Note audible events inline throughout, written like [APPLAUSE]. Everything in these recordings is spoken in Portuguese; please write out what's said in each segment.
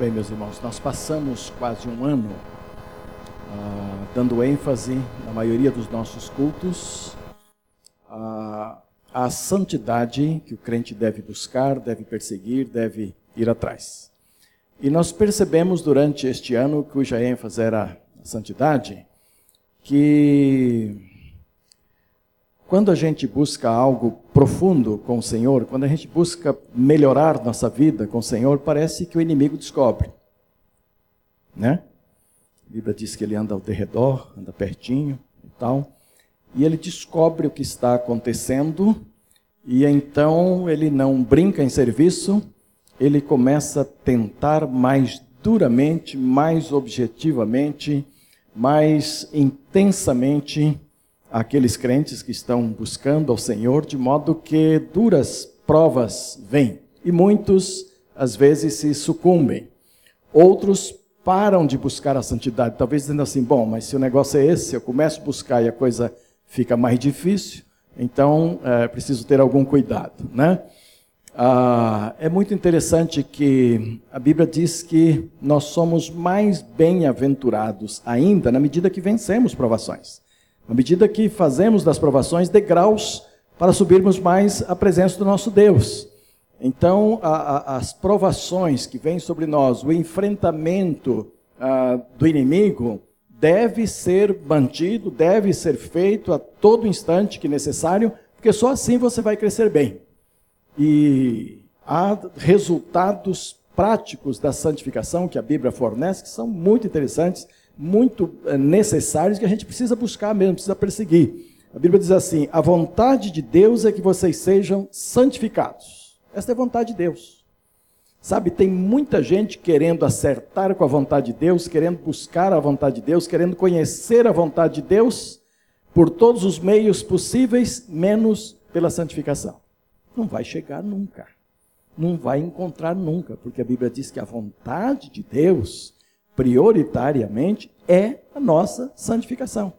Bem, meus irmãos, nós passamos quase um ano ah, dando ênfase na maioria dos nossos cultos ah, à santidade que o crente deve buscar, deve perseguir, deve ir atrás. E nós percebemos durante este ano, cuja ênfase era a santidade, que quando a gente busca algo profundo com o Senhor, quando a gente busca melhorar nossa vida com o Senhor, parece que o inimigo descobre. Né? A Bíblia diz que ele anda ao derredor, anda pertinho e tal, e ele descobre o que está acontecendo, e então ele não brinca em serviço, ele começa a tentar mais duramente, mais objetivamente, mais intensamente aqueles crentes que estão buscando ao Senhor, de modo que duras provas vêm. E muitos, às vezes, se sucumbem. Outros param de buscar a santidade, talvez dizendo assim: bom, mas se o negócio é esse, eu começo a buscar e a coisa fica mais difícil, então é, preciso ter algum cuidado, né? Ah, é muito interessante que a Bíblia diz que nós somos mais bem-aventurados ainda na medida que vencemos provações. À medida que fazemos das provações degraus para subirmos mais à presença do nosso Deus. Então, a, a, as provações que vêm sobre nós, o enfrentamento a, ah, do inimigo, deve ser mantido, deve ser feito a todo instante que necessário, porque só assim você vai crescer bem. E há resultados práticos da santificação que a Bíblia fornece que são muito interessantes muito eh, necessários que a gente precisa buscar mesmo, precisa perseguir. A Bíblia diz assim: a vontade de Deus é que vocês sejam santificados. Esta é a vontade de Deus. Sabe, tem muita gente querendo acertar com a vontade de Deus, querendo buscar a vontade de Deus, querendo conhecer a vontade de Deus por todos os meios possíveis, menos pela santificação. Não vai chegar nunca. Não vai encontrar nunca, porque a Bíblia diz que a vontade de Deus prioritariamente, é a nossa santificação.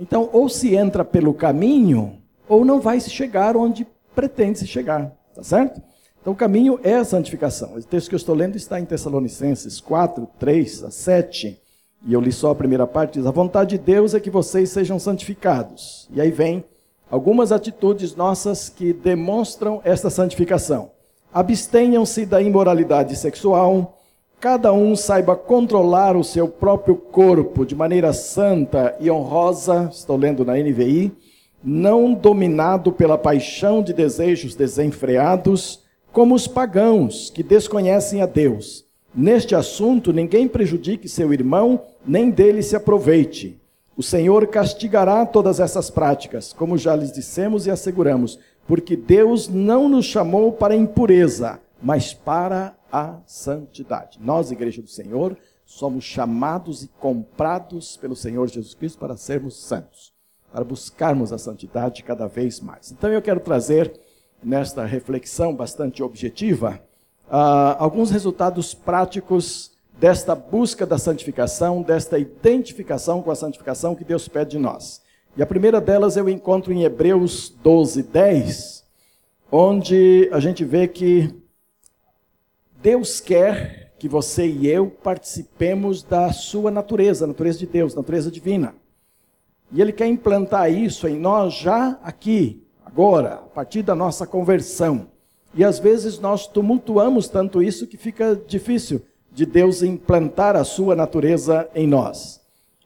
Então, ou se entra pelo caminho, ou não vai se chegar onde pretende se chegar, tá certo? Então, o caminho é a santificação. O texto que eu estou lendo está em Tessalonicenses 4, 3 a 7. E eu li só a primeira parte, diz: A vontade de Deus é que vocês sejam santificados. E aí vem algumas atitudes nossas que demonstram esta santificação. Abstenham-se da imoralidade sexual, cada um saiba controlar o seu próprio corpo de maneira santa e honrosa, estou lendo na NVI, não dominado pela paixão de desejos desenfreados, como os pagãos que desconhecem a Deus. Neste assunto, ninguém prejudique seu irmão, nem dele se aproveite. O Senhor castigará todas essas práticas, como já lhes dissemos e asseguramos, porque Deus não nos chamou para impureza, mas para a santidade. Nós, Igreja do Senhor, somos chamados e comprados pelo Senhor Jesus Cristo para sermos santos, para buscarmos a santidade cada vez mais. Então eu quero trazer nesta reflexão bastante objetiva uh, alguns resultados práticos desta busca da santificação, desta identificação com a santificação que Deus pede de nós. E a primeira delas eu encontro em Hebreus 12, 10, onde a gente vê que Deus quer que você e eu participemos da sua natureza, natureza de Deus, natureza divina. E Ele quer implantar isso em nós já aqui, agora, a partir da nossa conversão. E às vezes nós tumultuamos tanto isso que fica difícil de Deus implantar a sua natureza em nós.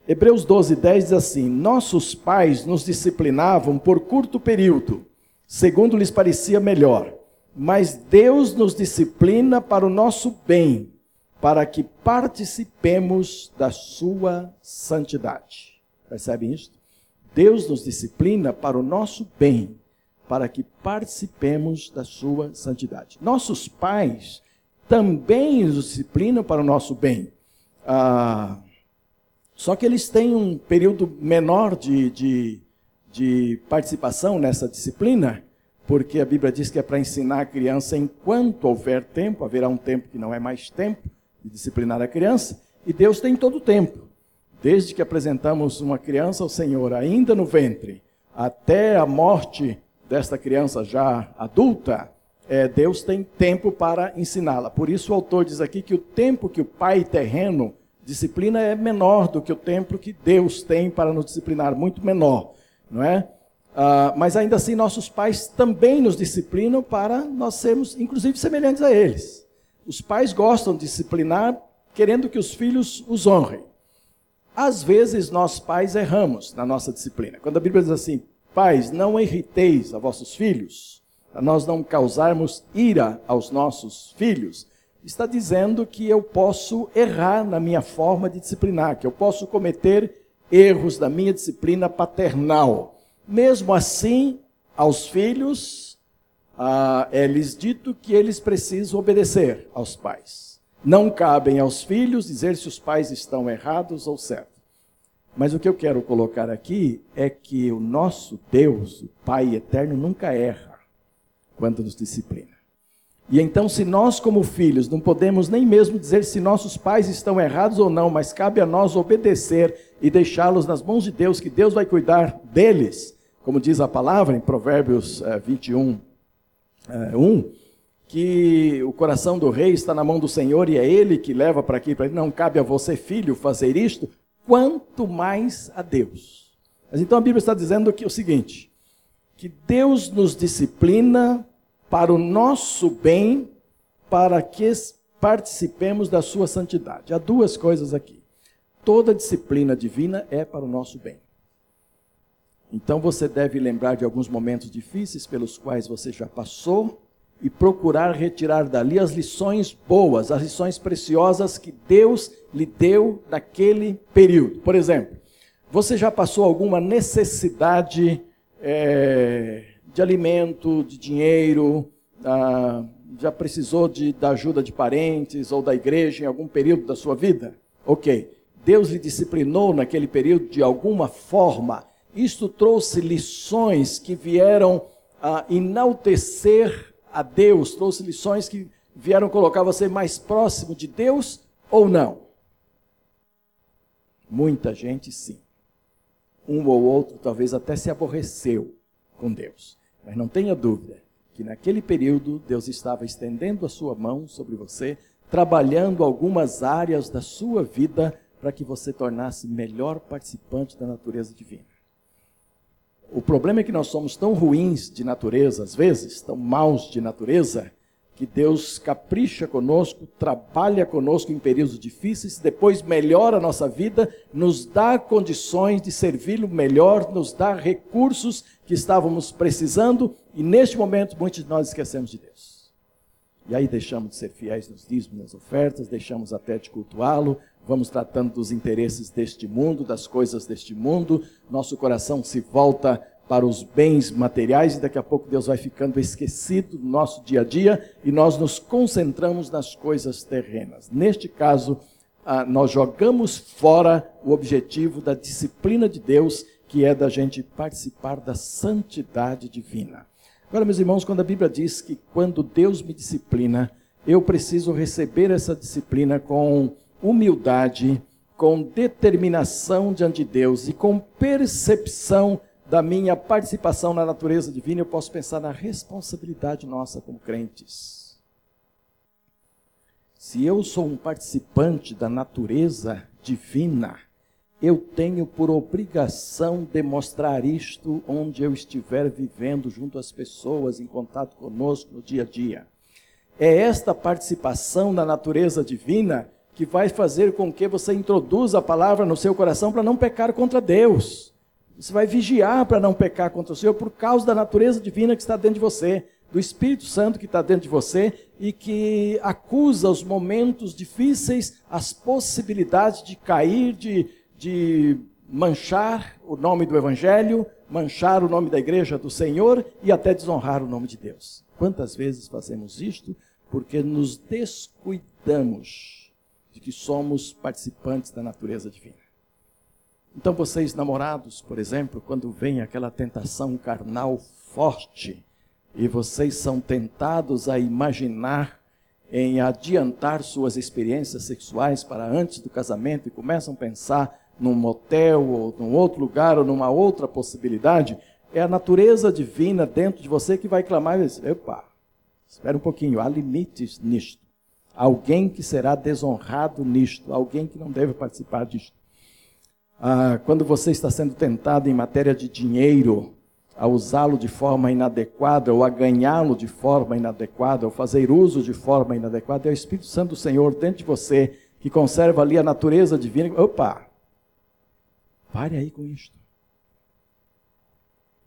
Hebreus 12, 10 diz assim: Nossos pais nos disciplinavam por curto período, segundo lhes parecia melhor mas Deus nos disciplina para o nosso bem, para que participemos da sua santidade. Percebem isso? Deus nos disciplina para o nosso bem, para que participemos da sua santidade. Nossos pais também nos disciplinam para o nosso bem. Ah, só que eles têm um período menor de, de, de participação nessa disciplina, porque a Bíblia diz que é para ensinar a criança enquanto houver tempo, haverá um tempo que não é mais tempo de disciplinar a criança, e Deus tem todo o tempo. Desde que apresentamos uma criança ao Senhor, ainda no ventre, até a morte desta criança já adulta, é, Deus tem tempo para ensiná-la. Por isso o autor diz aqui que o tempo que o pai terreno disciplina é menor do que o tempo que Deus tem para nos disciplinar, muito menor, não é? Ah, mas ainda assim nossos pais também nos disciplinam para nós sermos, inclusive, semelhantes a eles. Os pais gostam de disciplinar, querendo que os filhos os honrem. Às vezes nós pais erramos na nossa disciplina. Quando a Bíblia diz assim, pais, não irriteis a vossos filhos, para nós não causarmos ira aos nossos filhos, está dizendo que eu posso errar na minha forma de disciplinar, que eu posso cometer erros da minha disciplina paternal. Mesmo assim, aos filhos, ah, é lhes dito que eles precisam obedecer aos pais. Não cabem aos filhos dizer se os pais estão errados ou certos. Mas o que eu quero colocar aqui é que o nosso Deus, o Pai eterno, nunca erra quando nos disciplina. E então, se nós, como filhos, não podemos nem mesmo dizer se nossos pais estão errados ou não, mas cabe a nós obedecer e deixá-los nas mãos de Deus, que Deus vai cuidar deles, como diz a palavra em Provérbios 21, é, 1, que o coração do rei está na mão do Senhor e é ele que leva para aqui, para. Não cabe a você, filho, fazer isto, quanto mais a Deus. Mas então a Bíblia está dizendo que é o seguinte: que Deus nos disciplina para o nosso bem, para que participemos da sua santidade. Há duas coisas aqui. Toda disciplina divina é para o nosso bem. Então você deve lembrar de alguns momentos difíceis pelos quais você já passou e procurar retirar dali as lições boas, as lições preciosas que Deus lhe deu naquele período. Por exemplo, você já passou alguma necessidade é, de alimento, de dinheiro, ah, já precisou de, da ajuda de parentes ou da igreja em algum período da sua vida? Ok. Deus lhe disciplinou naquele período de alguma forma. Isto trouxe lições que vieram a enaltecer a Deus, trouxe lições que vieram colocar você mais próximo de Deus ou não? Muita gente sim um ou outro talvez até se aborreceu com Deus. Mas não tenha dúvida que naquele período Deus estava estendendo a sua mão sobre você, trabalhando algumas áreas da sua vida para que você tornasse melhor participante da natureza divina. O problema é que nós somos tão ruins de natureza, às vezes, tão maus de natureza, que Deus capricha conosco, trabalha conosco em períodos difíceis, depois melhora a nossa vida, nos dá condições de servi-lo melhor, nos dá recursos que estávamos precisando, e neste momento muitos de nós esquecemos de Deus. E aí deixamos de ser fiéis nos dízimos, nas ofertas, deixamos até de cultuá-lo, vamos tratando dos interesses deste mundo, das coisas deste mundo, nosso coração se volta para os bens materiais e daqui a pouco Deus vai ficando esquecido do nosso dia a dia e nós nos concentramos nas coisas terrenas. Neste caso, ah, nós jogamos fora o objetivo da disciplina de Deus, que é da gente participar da santidade divina. Agora, meus irmãos, quando a Bíblia diz que quando Deus me disciplina, eu preciso receber essa disciplina com humildade, com determinação diante de Deus e com percepção da minha participação na natureza divina, eu posso pensar na responsabilidade nossa como crentes. Se eu sou um participante da natureza divina, eu tenho por obrigação demonstrar isto onde eu estiver vivendo junto às pessoas, em contato conosco no dia a dia. É esta participação da natureza divina que vai fazer com que você introduza a palavra no seu coração para não pecar contra Deus. Você vai vigiar para não pecar contra o Senhor por causa da natureza divina que está dentro de você, do Espírito Santo que está dentro de você e que acusa os momentos difíceis, as possibilidades de cair, de, de manchar o nome do Evangelho, manchar o nome da igreja do Senhor e até desonrar o nome de Deus. Quantas vezes fazemos isto? Porque nos descuidamos de que somos participantes da natureza divina. Então, vocês namorados, por exemplo, quando vem aquela tentação carnal forte e vocês são tentados a imaginar em adiantar suas experiências sexuais para antes do casamento e começam a pensar num motel ou num outro lugar ou numa outra possibilidade, é a natureza divina dentro de você que vai clamar e dizer, epa, Espera um pouquinho, há limites nisto. Alguém que será desonrado nisto, alguém que não deve participar disto. Ah, quando você está sendo tentado em matéria de dinheiro, a usá-lo de forma inadequada, ou a ganhá-lo de forma inadequada, ou fazer uso de forma inadequada, é o Espírito Santo do Senhor dentro de você, que conserva ali a natureza divina. Opa! Pare aí com isto.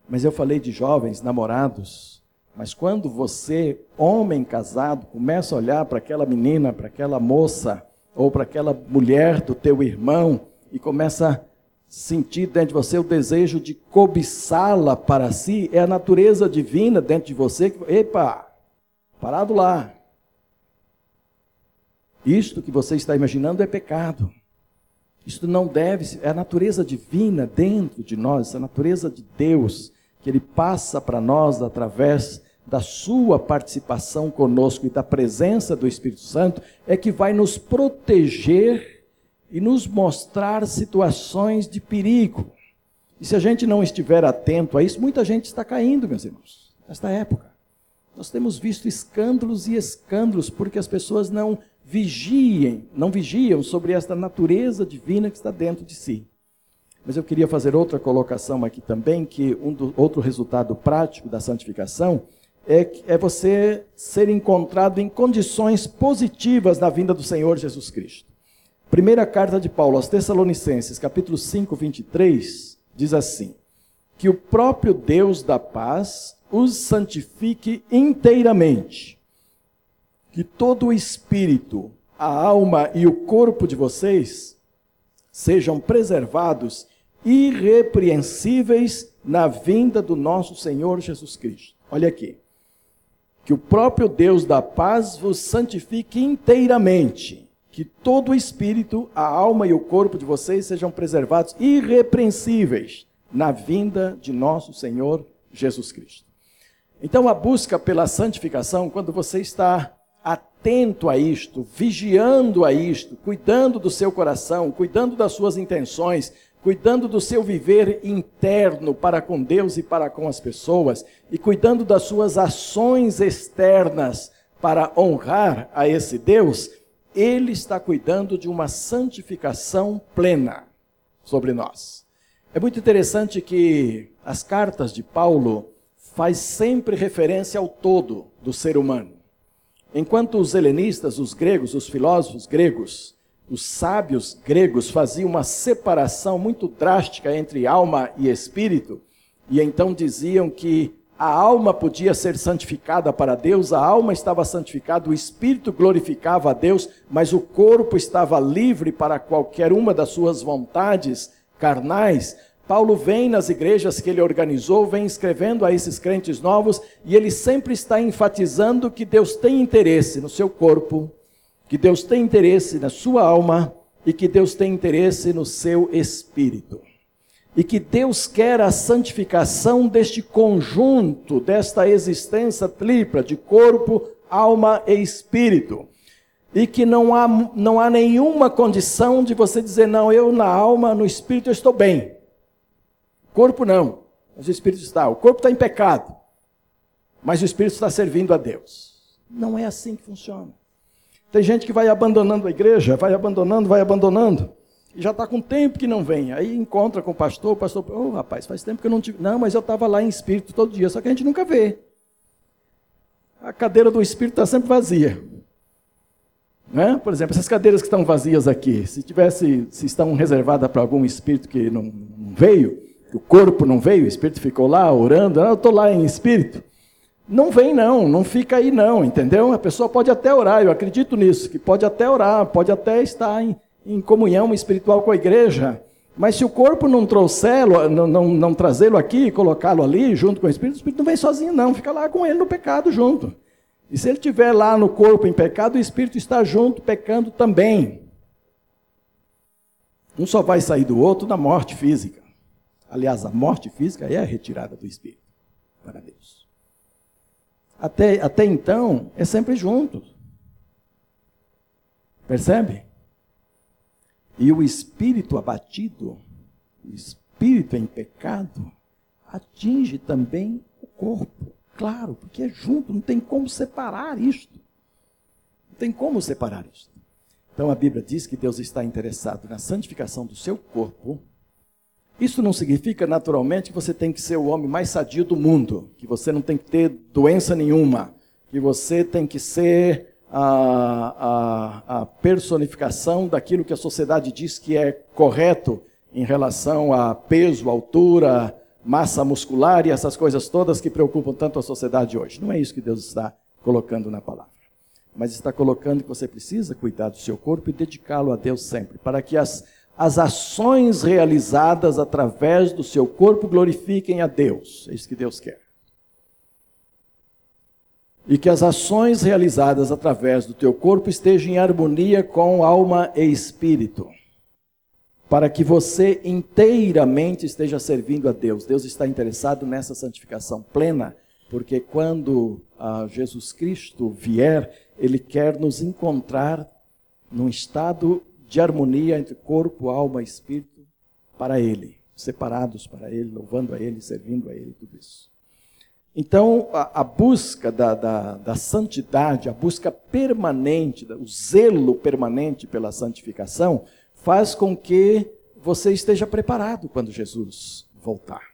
Mas eu falei de jovens namorados, mas quando você, homem casado, começa a olhar para aquela menina, para aquela moça, ou para aquela mulher do teu irmão, e começa a sentir dentro de você o desejo de cobiçá-la para si, é a natureza divina dentro de você que, epa, parado lá. Isto que você está imaginando é pecado. Isto não deve ser, é a natureza divina dentro de nós, a natureza de Deus, que Ele passa para nós através da Sua participação conosco e da presença do Espírito Santo, é que vai nos proteger e nos mostrar situações de perigo. E se a gente não estiver atento a isso, muita gente está caindo, meus irmãos, nesta época. Nós temos visto escândalos e escândalos porque as pessoas não vigiem, não vigiam sobre esta natureza divina que está dentro de si. Mas eu queria fazer outra colocação aqui também, que um do, outro resultado prático da santificação é, é você ser encontrado em condições positivas na vinda do Senhor Jesus Cristo. Primeira carta de Paulo aos Tessalonicenses, capítulo 5, 23, diz assim: Que o próprio Deus da paz os santifique inteiramente, que todo o espírito, a alma e o corpo de vocês sejam preservados irrepreensíveis na vinda do nosso Senhor Jesus Cristo. Olha aqui. Que o próprio Deus da paz vos santifique inteiramente que todo o espírito, a alma e o corpo de vocês sejam preservados irrepreensíveis na vinda de nosso Senhor Jesus Cristo. Então, a busca pela santificação, quando você está atento a isto, vigiando a isto, cuidando do seu coração, cuidando das suas intenções, cuidando do seu viver interno para com Deus e para com as pessoas, e cuidando das suas ações externas para honrar a esse Deus, ele está cuidando de uma santificação plena sobre nós. É muito interessante que as cartas de Paulo faz sempre referência ao todo do ser humano. Enquanto os helenistas, os gregos, os filósofos gregos, os sábios gregos faziam uma separação muito drástica entre alma e espírito, e então diziam que a alma podia ser santificada para Deus, a alma estava santificada, o espírito glorificava a Deus, mas o corpo estava livre para qualquer uma das suas vontades carnais. Paulo vem nas igrejas que ele organizou, vem escrevendo a esses crentes novos, e ele sempre está enfatizando que Deus tem interesse no seu corpo, que Deus tem interesse na sua alma e que Deus tem interesse no seu espírito e que Deus quer a santificação deste conjunto, desta existência tripla de corpo, alma e espírito. E que não há, não há nenhuma condição de você dizer, não, eu na alma, no espírito eu estou bem. Corpo não, mas o espírito está. O corpo está em pecado, mas o espírito está servindo a Deus. Não é assim que funciona. Tem gente que vai abandonando a igreja, vai abandonando, vai abandonando e já está com tempo que não vem. Aí encontra com o pastor, o pastor, ô oh, rapaz, faz tempo que eu não tive. Não, mas eu estava lá em espírito todo dia, só que a gente nunca vê. A cadeira do espírito está sempre vazia. Né? Por exemplo, essas cadeiras que estão vazias aqui, se tivesse, se estão reservadas para algum espírito que não, veio, que o corpo não veio, o espírito ficou lá orando, ah, eu estou lá em espírito. Não vem não, não fica aí não, entendeu? A pessoa pode até orar, eu acredito nisso, que pode até orar, pode até estar em, em comunhão espiritual com a igreja. Mas se o corpo não trouxê-lo, não, não, não trazê-lo aqui colocá-lo ali junto com o Espírito, o Espírito não vem sozinho, não, fica lá com ele no pecado junto. E se ele estiver lá no corpo em pecado, o Espírito está junto, pecando também. Um só vai sair do outro na morte física. Aliás, a morte física é a retirada do Espírito para Deus. Até, até então, é sempre junto. Percebe? E o espírito abatido, o espírito em pecado, atinge também o corpo Claro, porque é junto, não tem como separar isto. Não tem como separar isto. Então a Bíblia diz que Deus está interessado na santificação do seu corpo. Isso não significa naturalmente que você tem que ser o homem mais sadio do mundo, que você não tem que ter doença nenhuma, que você tem que ser a, a, a personificação daquilo que a sociedade diz que é correto em relação a peso, altura, massa muscular e essas coisas todas que preocupam tanto a sociedade hoje. Não é isso que Deus está colocando na palavra. Mas está colocando que você precisa cuidar do seu corpo e dedicá-lo a Deus sempre, para que as, as ações realizadas através do seu corpo glorifiquem a Deus. É isso que Deus quer. E que as ações realizadas através do teu corpo estejam em harmonia com alma e espírito para que você inteiramente esteja servindo a Deus. Deus está interessado nessa santificação plena, porque quando ah, Jesus Cristo vier, Ele quer nos encontrar num estado de harmonia entre corpo, alma e espírito para Ele, separados para Ele, louvando a Ele, servindo a Ele, tudo isso. Então, a, a busca da, da, da, santidade, a busca permanente, o zelo permanente pela santificação, faz com que você esteja preparado quando Jesus voltar.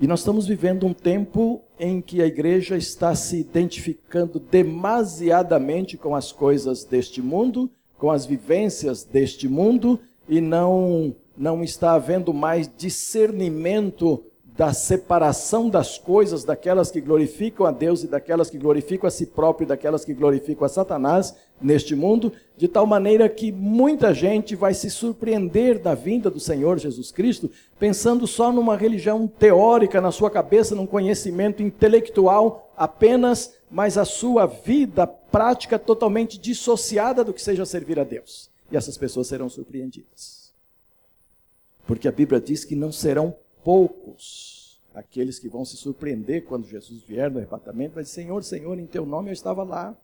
E nós estamos vivendo um tempo em que a igreja está se identificando demasiadamente com as coisas deste mundo, com as vivências deste mundo, e não, não está havendo mais discernimento da separação das coisas, daquelas que glorificam a Deus e daquelas que glorificam a si próprio e daquelas que glorificam a Satanás neste mundo, de tal maneira que muita gente vai se surpreender da vinda do Senhor Jesus Cristo, pensando só numa religião teórica na sua cabeça, num conhecimento intelectual apenas, mas a sua vida prática totalmente dissociada do que seja servir a Deus. E essas pessoas serão surpreendidas. Porque a Bíblia diz que não serão poucos aqueles que vão se surpreender quando Jesus vier no arrebatamento, vai dizer, Senhor, Senhor, em teu nome eu estava lá.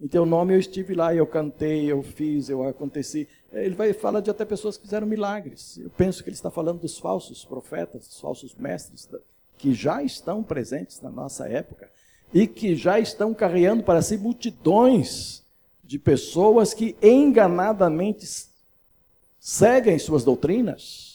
Em teu nome eu estive lá, eu cantei, eu fiz, eu aconteci. Ele vai falar de até pessoas que fizeram milagres. Eu penso que ele está falando dos falsos profetas, dos falsos mestres, que já estão presentes na nossa época e que já estão carregando para si multidões de pessoas que enganadamente seguem suas doutrinas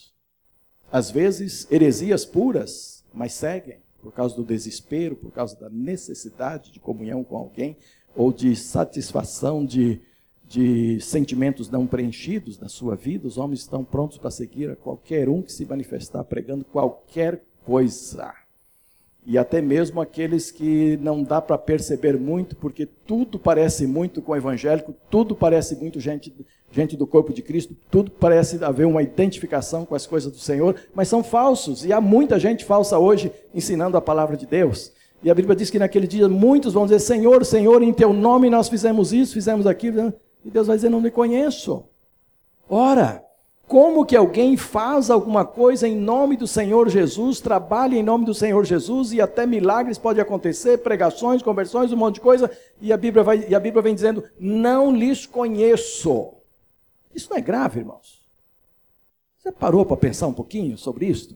às vezes, heresias puras, mas seguem por causa do desespero, por causa da necessidade de comunhão com alguém, ou de satisfação de, de sentimentos não preenchidos na sua vida, os homens estão prontos para seguir a qualquer um que se manifestar pregando qualquer coisa. E até mesmo aqueles que não dá para perceber muito, porque tudo parece muito com o evangélico, tudo parece muito gente gente do corpo de Cristo, tudo parece haver uma identificação com as coisas do Senhor, mas são falsos, e há muita gente falsa hoje ensinando a palavra de Deus. E a Bíblia diz que naquele dia muitos vão dizer: Senhor, Senhor, em teu nome nós fizemos isso, fizemos aquilo, e Deus vai dizer: Não me conheço. Ora, como que alguém faz alguma coisa em nome do Senhor Jesus, trabalha em nome do Senhor Jesus e até milagres pode acontecer, pregações, conversões, um monte de coisa, e a Bíblia, vai, e a Bíblia vem dizendo: Não lhes conheço. Isso não é grave, irmãos? Você parou para pensar um pouquinho sobre isso?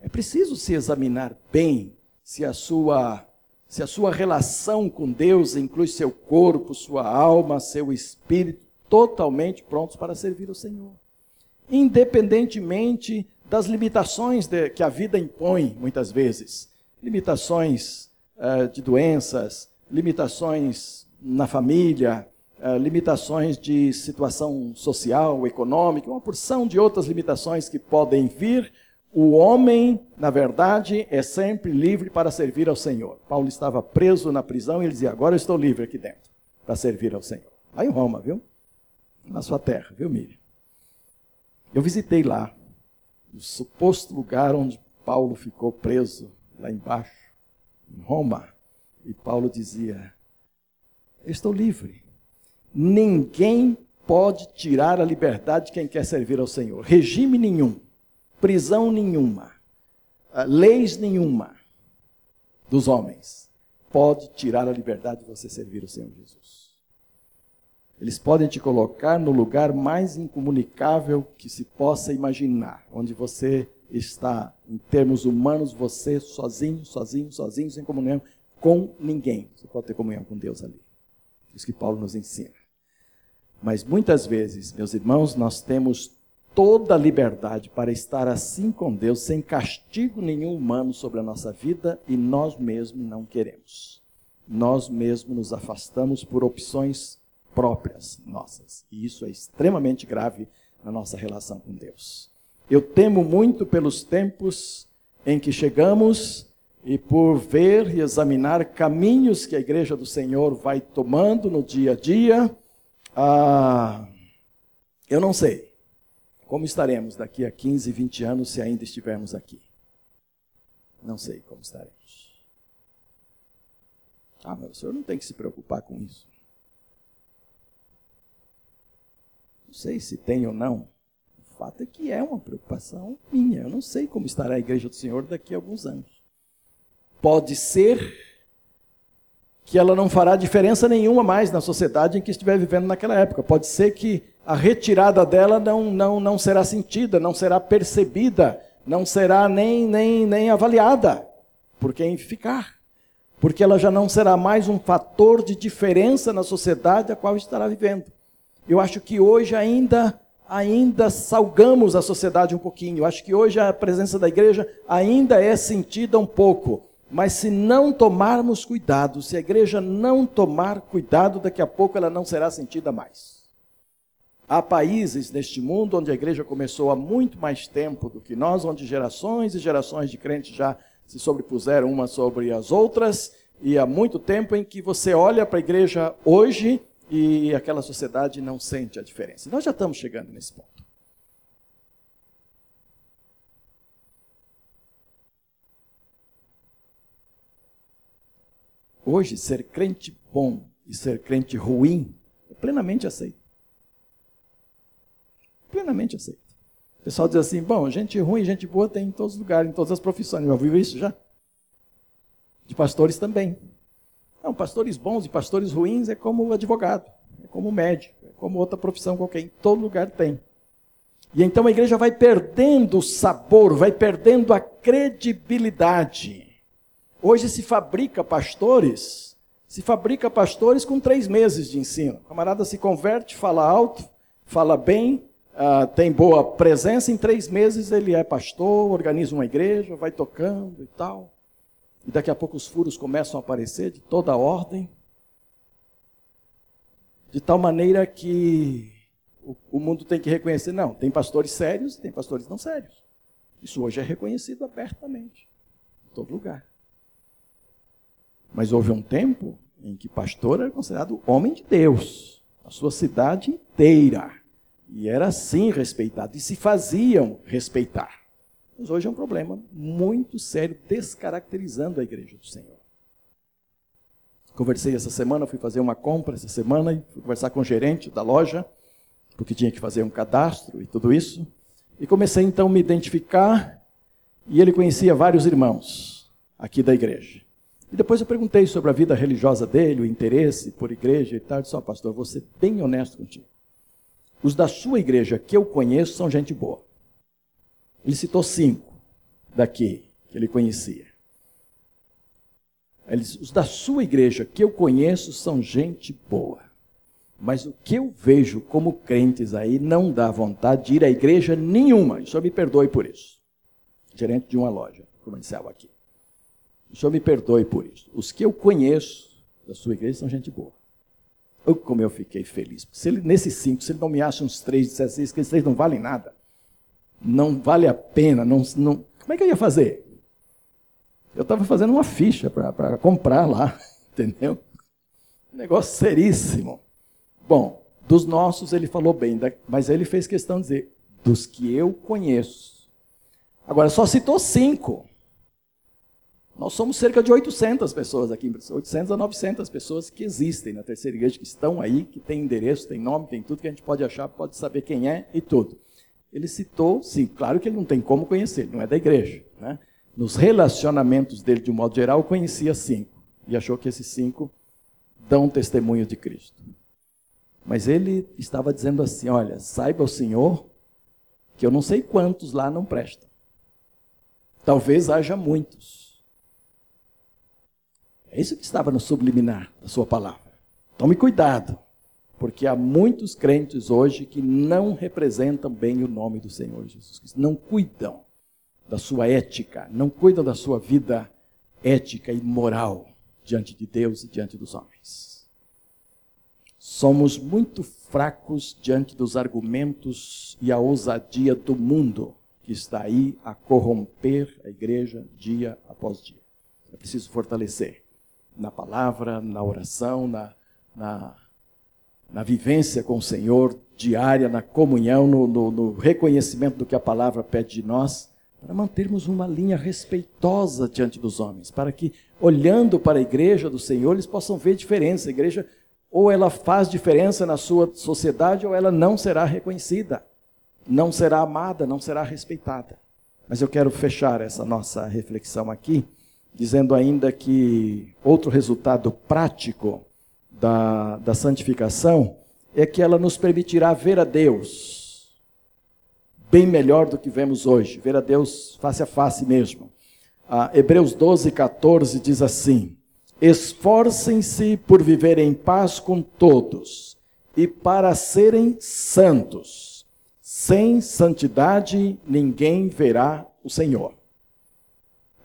É preciso se examinar bem se a sua se a sua relação com Deus inclui seu corpo, sua alma, seu espírito totalmente prontos para servir o Senhor. Independentemente das limitações de, que a vida impõe, muitas vezes limitações uh, de doenças, limitações na família, uh, limitações de situação social, econômica, uma porção de outras limitações que podem vir, o homem, na verdade, é sempre livre para servir ao Senhor. Paulo estava preso na prisão e ele dizia: Agora eu estou livre aqui dentro para servir ao Senhor. Lá em Roma, viu? Na sua terra, viu, Miriam? Eu visitei lá, o suposto lugar onde Paulo ficou preso, lá embaixo, em Roma. E Paulo dizia: estou livre. Ninguém pode tirar a liberdade de quem quer servir ao Senhor. Regime nenhum, prisão nenhuma, ah, leis nenhuma dos homens pode tirar a liberdade de você servir o Senhor Jesus. Eles podem te colocar no lugar mais incomunicável que se possa imaginar, onde você está, em termos humanos, você sozinho, sozinho, sozinho, sem comunhão com ninguém. Você pode ter comunhão com Deus ali. Isso que Paulo nos ensina. Mas muitas vezes, meus irmãos, nós temos toda a liberdade para estar assim com Deus, sem castigo nenhum humano sobre a nossa vida, e nós mesmos não queremos. Nós mesmos nos afastamos por opções próprias nossas. E isso é extremamente grave na nossa relação com Deus. Eu temo muito pelos tempos em que chegamos e por ver e examinar caminhos que a igreja do Senhor vai tomando no dia a dia ah, eu não sei como estaremos daqui a 15, 20 anos se ainda estivermos aqui. Não sei como estaremos. Ah, mas o senhor não tem que se preocupar com isso. Sei se tem ou não. O fato é que é uma preocupação minha. Eu não sei como estará a igreja do Senhor daqui a alguns anos. Pode ser que ela não fará diferença nenhuma mais na sociedade em que estiver vivendo naquela época. Pode ser que a retirada dela não, não, não será sentida, não será percebida, não será nem, nem, nem avaliada por quem ficar. Porque ela já não será mais um fator de diferença na sociedade a qual estará vivendo. Eu acho que hoje ainda ainda salgamos a sociedade um pouquinho. Eu acho que hoje a presença da igreja ainda é sentida um pouco. Mas se não tomarmos cuidado, se a igreja não tomar cuidado, daqui a pouco ela não será sentida mais. Há países neste mundo onde a igreja começou há muito mais tempo do que nós, onde gerações e gerações de crentes já se sobrepuseram umas sobre as outras, e há muito tempo em que você olha para a igreja hoje e aquela sociedade não sente a diferença. Nós já estamos chegando nesse ponto. Hoje, ser crente bom e ser crente ruim é plenamente aceito. Plenamente aceito. O pessoal diz assim: bom, gente ruim e gente boa tem em todos os lugares, em todas as profissões. Já ouviu isso já? De pastores também. Não, pastores bons e pastores ruins é como advogado, é como médico, é como outra profissão qualquer. Em todo lugar tem. E então a igreja vai perdendo o sabor, vai perdendo a credibilidade. Hoje se fabrica pastores, se fabrica pastores com três meses de ensino. O camarada se converte, fala alto, fala bem, uh, tem boa presença, em três meses ele é pastor, organiza uma igreja, vai tocando e tal. E daqui a pouco os furos começam a aparecer de toda a ordem. De tal maneira que o, o mundo tem que reconhecer, não, tem pastores sérios e tem pastores não sérios. Isso hoje é reconhecido abertamente, em todo lugar. Mas houve um tempo em que pastor era considerado homem de Deus, a sua cidade inteira. E era assim respeitado, e se faziam respeitar. Mas hoje é um problema muito sério, descaracterizando a igreja do Senhor. Conversei essa semana, fui fazer uma compra essa semana, e fui conversar com o gerente da loja, porque tinha que fazer um cadastro e tudo isso. E comecei então a me identificar, e ele conhecia vários irmãos aqui da igreja. E depois eu perguntei sobre a vida religiosa dele, o interesse por igreja e tal. Eu disse, oh, pastor, vou ser bem honesto contigo. Os da sua igreja que eu conheço são gente boa. Ele citou cinco daqui que ele conhecia. Ele disse, os da sua igreja que eu conheço são gente boa. Mas o que eu vejo como crentes aí não dá vontade de ir à igreja nenhuma. O senhor me perdoe por isso. Gerente de uma loja comercial aqui. O senhor me perdoe por isso. Os que eu conheço da sua igreja são gente boa. Oh, como eu fiquei feliz. Se ele, nesses cinco, se ele não me acha uns três, dissesse isso, que esses três não valem nada. Não vale a pena. Não, não... Como é que eu ia fazer? Eu estava fazendo uma ficha para comprar lá, [LAUGHS] entendeu? negócio seríssimo. Bom, dos nossos ele falou bem, mas ele fez questão de dizer, dos que eu conheço. Agora, só citou cinco. Nós somos cerca de 800 pessoas aqui, 800 a 900 pessoas que existem na terceira igreja, que estão aí, que tem endereço, tem nome, tem tudo que a gente pode achar, pode saber quem é e tudo. Ele citou, sim, claro que ele não tem como conhecer, ele não é da igreja. Né? Nos relacionamentos dele, de um modo geral, conhecia cinco. E achou que esses cinco dão testemunho de Cristo. Mas ele estava dizendo assim: olha, saiba o Senhor que eu não sei quantos lá não prestam. Talvez haja muitos. É isso que estava no subliminar da sua palavra. Tome cuidado, porque há muitos crentes hoje que não representam bem o nome do Senhor Jesus Cristo, não cuidam da sua ética, não cuidam da sua vida ética e moral diante de Deus e diante dos homens. Somos muito fracos diante dos argumentos e a ousadia do mundo que está aí a corromper a igreja dia após dia. É preciso fortalecer na palavra, na oração, na, na, na vivência com o Senhor diária, na comunhão, no, no, no reconhecimento do que a palavra pede de nós para mantermos uma linha respeitosa diante dos homens, para que, olhando para a igreja do Senhor, eles possam ver diferença. A igreja, ou ela faz diferença na sua sociedade, ou ela não será reconhecida, não será amada, não será respeitada. Mas eu quero fechar essa nossa reflexão aqui, dizendo ainda que outro resultado prático da, da santificação é que ela nos permitirá ver a Deus bem melhor do que vemos hoje, ver a Deus face a face mesmo. Ah, Hebreus 12, 14 diz assim: Esforcem-se por viver em paz com todos e para serem santos. Sem santidade ninguém verá o Senhor.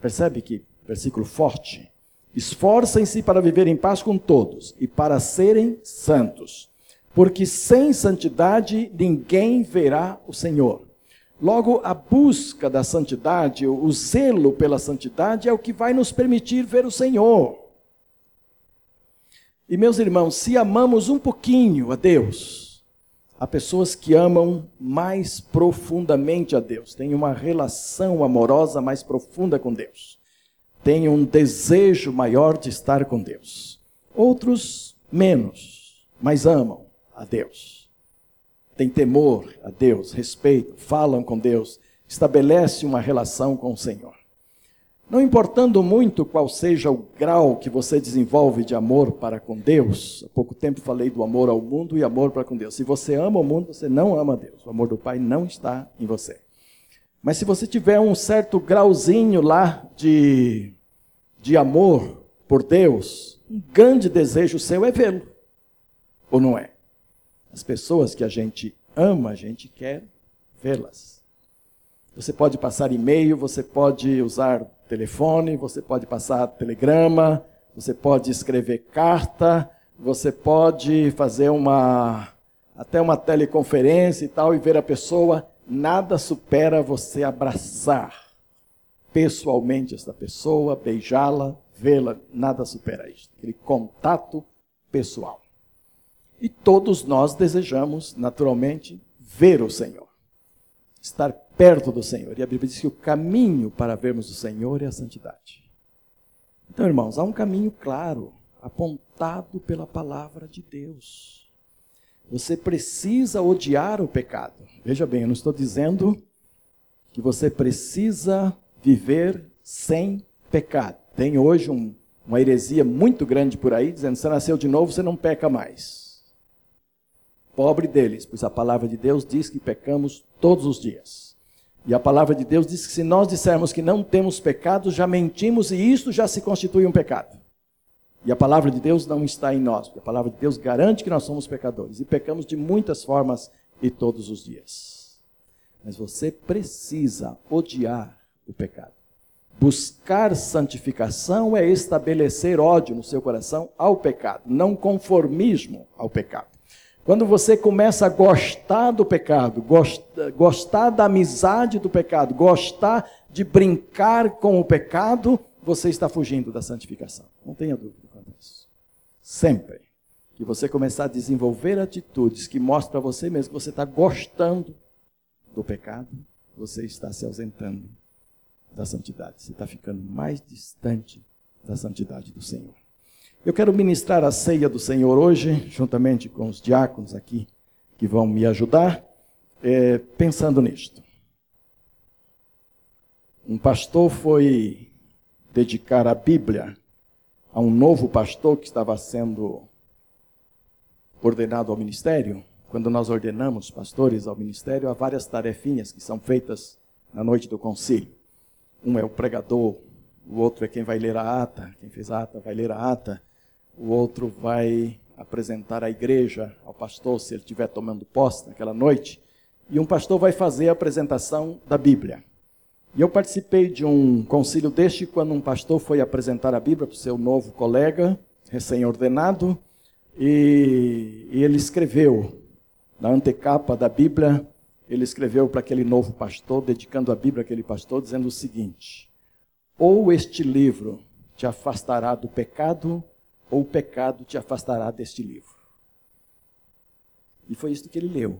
Percebe que versículo forte? Esforcem-se para viver em paz com todos e para serem santos, porque sem santidade ninguém verá o Senhor. Logo, a busca da santidade, o zelo pela santidade é o que vai nos permitir ver o Senhor. E meus irmãos, se amamos um pouquinho a Deus, há pessoas que amam mais profundamente a Deus, têm uma relação amorosa mais profunda com Deus, têm um desejo maior de estar com Deus. Outros menos, mas amam a Deus têm temor a Deus, respeito, falam com Deus, estabelece uma relação com o Senhor. Não importando muito qual seja o grau que você desenvolve de amor para com Deus, há pouco tempo falei do amor ao mundo e amor para com Deus. Se você ama o mundo, você não ama Deus. O amor do Pai não está em você. Mas se você tiver um certo grauzinho lá de, de amor por Deus, um grande desejo seu é vê-lo. Ou não é? As pessoas que a gente ama, a gente quer vê-las. Você pode passar e-mail, você pode usar telefone, você pode passar telegrama, você pode escrever carta, você pode fazer uma até uma teleconferência e tal e ver a pessoa, nada supera você abraçar pessoalmente esta pessoa, beijá-la, vê-la, nada supera isso. Aquele contato pessoal. E todos nós desejamos, naturalmente, ver o Senhor, estar perto do Senhor. E a Bíblia diz que o caminho para vermos o Senhor é a santidade. Então, irmãos, há um caminho claro, apontado pela palavra de Deus. Você precisa odiar o pecado. Veja bem, eu não estou dizendo que você precisa viver sem pecado. Tem hoje um, uma heresia muito grande por aí, dizendo que você nasceu de novo, você não peca mais. Pobre deles, pois a palavra de Deus diz que pecamos todos os dias. E a palavra de Deus diz que se nós dissermos que não temos pecado, já mentimos e isto já se constitui um pecado. E a palavra de Deus não está em nós, a palavra de Deus garante que nós somos pecadores e pecamos de muitas formas e todos os dias. Mas você precisa odiar o pecado. Buscar santificação é estabelecer ódio no seu coração ao pecado, não conformismo ao pecado. Quando você começa a gostar do pecado, gostar da amizade do pecado, gostar de brincar com o pecado, você está fugindo da santificação. Não tenha dúvida. Sempre que você começar a desenvolver atitudes que mostram para você mesmo que você está gostando do pecado, você está se ausentando da santidade. Você está ficando mais distante da santidade do Senhor. Eu quero ministrar a ceia do Senhor hoje, juntamente com os diáconos aqui que vão me ajudar, é, pensando nisto. Um pastor foi dedicar a Bíblia a um novo pastor que estava sendo ordenado ao ministério. Quando nós ordenamos pastores ao ministério, há várias tarefinhas que são feitas na noite do concílio. Um é o pregador, o outro é quem vai ler a ata, quem fez a ata vai ler a ata, o outro vai apresentar a igreja ao pastor se ele estiver tomando posse naquela noite, e um pastor vai fazer a apresentação da Bíblia. E eu participei de um concílio deste quando um pastor foi apresentar a Bíblia para o seu novo colega, recém-ordenado, e, e ele escreveu na antecapa da Bíblia, ele escreveu para aquele novo pastor, dedicando a Bíblia àquele pastor, dizendo o seguinte: Ou este livro te afastará do pecado, ou o pecado te afastará deste livro. E foi isso que ele leu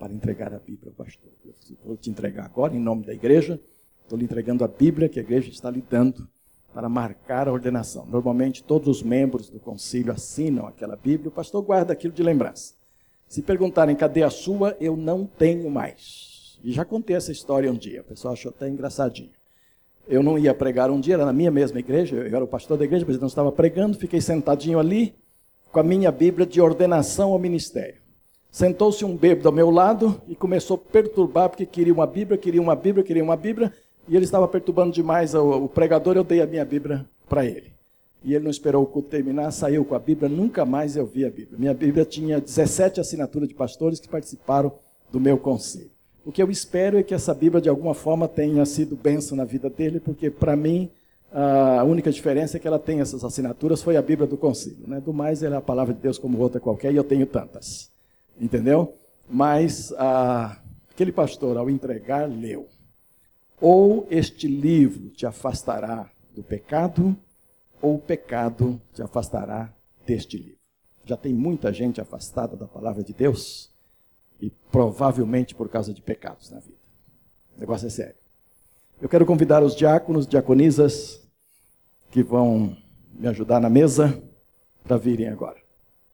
para entregar a Bíblia ao pastor. Eu vou te entregar agora, em nome da igreja, estou lhe entregando a Bíblia que a igreja está lhe dando para marcar a ordenação. Normalmente, todos os membros do concílio assinam aquela Bíblia, o pastor guarda aquilo de lembrança. Se perguntarem cadê a sua, eu não tenho mais. E já contei essa história um dia, o pessoal achou até engraçadinho. Eu não ia pregar um dia, era na minha mesma igreja, eu era o pastor da igreja, mas não estava pregando, fiquei sentadinho ali com a minha Bíblia de ordenação ao ministério. Sentou-se um bêbado ao meu lado e começou a perturbar, porque queria uma Bíblia, queria uma Bíblia, queria uma Bíblia, e ele estava perturbando demais o, pregador, eu dei a minha Bíblia para ele. E ele não esperou o culto terminar, saiu com a Bíblia, nunca mais eu vi a Bíblia. Minha Bíblia tinha 17 assinaturas de pastores que participaram do meu conselho. O que eu espero é que essa Bíblia, de alguma forma, tenha sido benção na vida dele, porque, para mim, a única diferença é que ela tem essas assinaturas, foi a Bíblia do conselho. Né? Do mais, ela é a palavra de Deus como outra qualquer, e eu tenho tantas. Entendeu? Mas aquele pastor, ao entregar, leu ou este livro te afastará do pecado, ou o pecado te afastará deste livro. Já tem muita gente afastada da palavra de Deus, e provavelmente por causa de pecados na vida. O negócio é sério. Eu quero convidar os diáconos, diaconisas, que vão me ajudar na mesa, para virem agora.